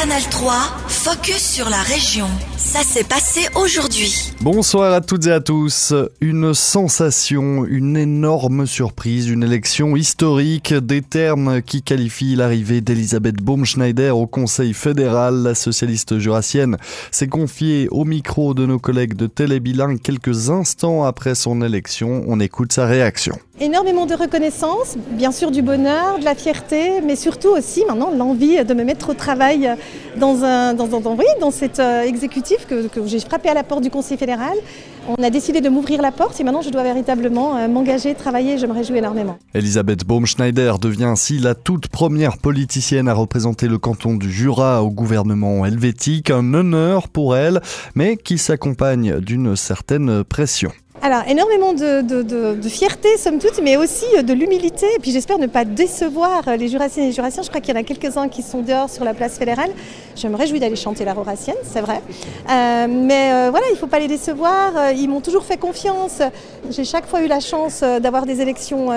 Canal 3, focus sur la région. Ça s'est passé aujourd'hui. Bonsoir à toutes et à tous. Une sensation, une énorme surprise, une élection historique, des termes qui qualifient l'arrivée d'Elisabeth Baumschneider au Conseil fédéral. La socialiste jurassienne s'est confiée au micro de nos collègues de Télébilingue quelques instants après son élection. On écoute sa réaction. Énormément de reconnaissance, bien sûr du bonheur, de la fierté, mais surtout aussi maintenant l'envie de me mettre au travail dans, un, dans, dans, oui, dans cet euh, exécutif que, j'ai frappé à la porte du Conseil fédéral. On a décidé de m'ouvrir la porte et maintenant je dois véritablement euh, m'engager, travailler, je me réjouis énormément. Elisabeth Baumschneider devient ainsi la toute première politicienne à représenter le canton du Jura au gouvernement helvétique, un honneur pour elle, mais qui s'accompagne d'une certaine pression. Alors, énormément de, fierté, somme toute, mais aussi de l'humilité. Et puis, j'espère ne pas décevoir les Jurassiens et les Jurassiens. Je crois qu'il y en a quelques-uns qui sont dehors sur la place fédérale. Je me réjouis d'aller chanter la Roracienne, c'est vrai. Euh, mais euh, voilà, il ne faut pas les décevoir. Ils m'ont toujours fait confiance. J'ai chaque fois eu la chance d'avoir des élections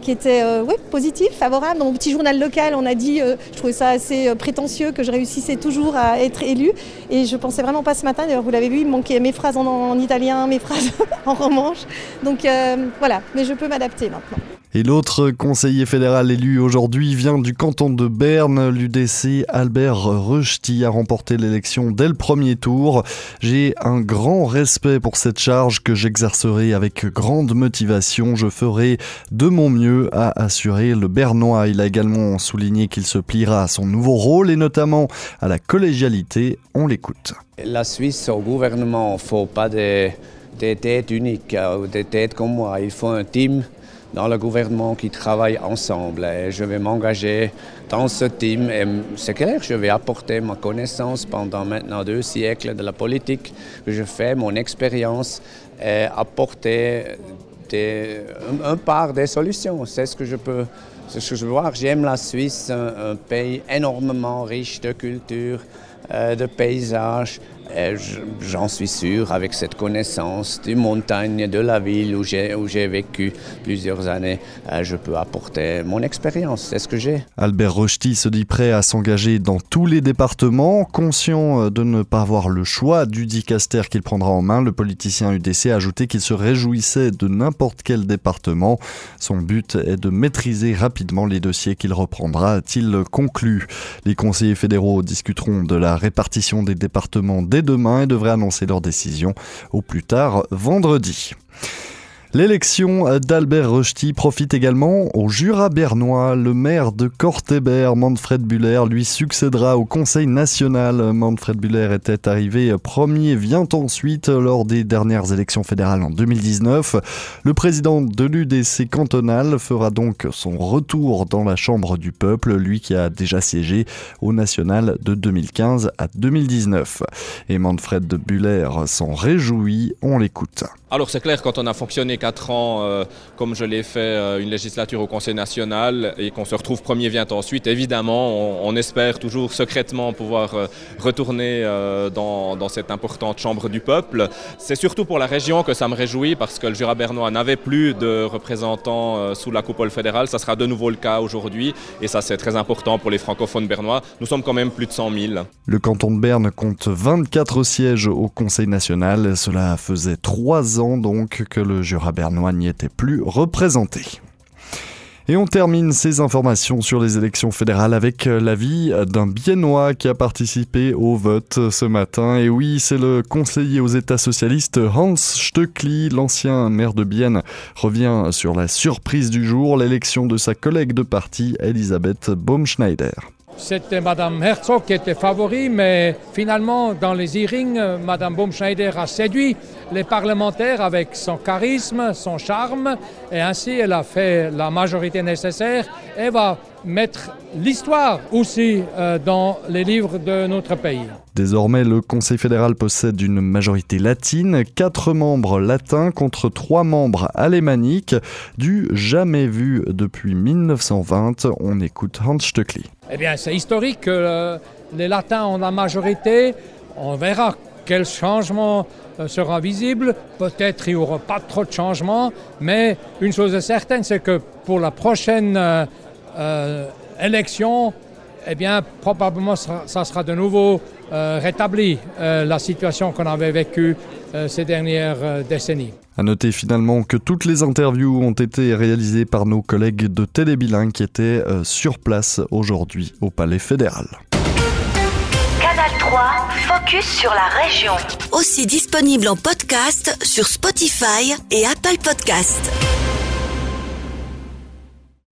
qui étaient oui, positives, favorables. Dans mon petit journal local, on a dit, je trouvais ça assez prétentieux que je réussissais toujours à être élue. Et je pensais vraiment pas ce matin. D'ailleurs, vous l'avez vu, il manquait mes phrases en, en italien, mes phrases en manche. Donc euh, voilà, mais je peux m'adapter maintenant. Et l'autre conseiller fédéral élu aujourd'hui vient du canton de Berne. L'UDC Albert Rechti a remporté l'élection dès le premier tour. J'ai un grand respect pour cette charge que j'exercerai avec grande motivation. Je ferai de mon mieux à assurer le Bernois. Il a également souligné qu'il se pliera à son nouveau rôle et notamment à la collégialité. On l'écoute. La Suisse au gouvernement, faut pas des des têtes uniques des têtes comme moi. Il faut un team dans le gouvernement qui travaille ensemble. Je vais m'engager dans ce team. Et c'est clair, je vais apporter ma connaissance pendant maintenant deux siècles de la politique que je fais, mon expérience, et apporter des, un, part des solutions. C'est ce que je peux. Ce que je veux voir, j'aime la Suisse, un, un, pays énormément riche de culture, euh, de paysages, J'en suis sûr, avec cette connaissance des montagnes, de la ville où j'ai vécu plusieurs années, euh, je peux apporter mon expérience. C'est ce que j'ai. Albert Rochety se dit prêt à s'engager dans tous les départements. Conscient euh, de ne pas avoir le choix du dicaster qu'il prendra en main, le politicien UDC a ajouté qu'il se réjouissait de n'importe quel département. Son but est de maîtriser rapidement les dossiers qu'il reprendra, a-t-il conclu. Les conseillers fédéraux discuteront de la répartition des départements dès demain et devraient annoncer leur décision au plus tard vendredi. L'élection d'Albert Rochety profite également au Jura bernois. Le maire de Cortébert, Manfred Buller, lui succédera au Conseil national. Manfred Buller était arrivé premier, vient ensuite lors des dernières élections fédérales en 2019. Le président de l'UDC cantonal fera donc son retour dans la Chambre du peuple, lui qui a déjà siégé au national de 2015 à 2019. Et Manfred Buller s'en réjouit, on l'écoute. Alors c'est clair, quand on a fonctionné 4 ans, euh, comme je l'ai fait, euh, une législature au Conseil national, et qu'on se retrouve premier vient ensuite, évidemment, on, espère toujours secrètement pouvoir euh, retourner dans, cette importante Chambre du peuple. C'est surtout pour la région que ça me réjouit, parce que le Jura bernois n'avait plus de représentants sous la coupole fédérale. Ça sera de nouveau le cas aujourd'hui, et ça c'est très important pour les francophones bernois. Nous sommes quand même plus de 100 000. Le canton de Berne compte 24 sièges au Conseil national. Cela faisait 3 ans donc que le Jura bernois n'y était plus représenté. Et on termine ces informations sur les élections fédérales avec l'avis d'un Biennois qui a participé au vote ce matin. Et oui, c'est le conseiller aux États socialistes Hans Stöckli, l'ancien maire de Bienne, revient sur la surprise du jour, l'élection de sa collègue de parti, Elisabeth Baumschneider. C'était Madame Herzog qui était favori, mais finalement, dans les hearings, Madame Baumschneider a séduit les parlementaires avec son charisme, son charme, et ainsi elle a fait la majorité nécessaire. Va mettre l'histoire aussi euh, dans les livres de notre pays. Désormais, le Conseil fédéral possède une majorité latine, quatre membres latins contre trois membres alémaniques, du jamais vu depuis 1920. On écoute Hans Stöckli. Eh bien, c'est historique que euh, les latins ont la majorité. On verra quel changement euh, sera visible. Peut-être il n'y aura pas trop de changements, mais une chose est certaine, c'est que pour la prochaine élection, eh bien, probablement, ça sera de nouveau rétabli, la situation qu'on avait vécue ces dernières décennies. À noter finalement que toutes les interviews ont été réalisées par nos collègues de Télébilingue qui étaient sur place aujourd'hui au Palais fédéral. Canal 3, focus sur la région. Aussi disponible en podcast sur Spotify et Apple Podcast.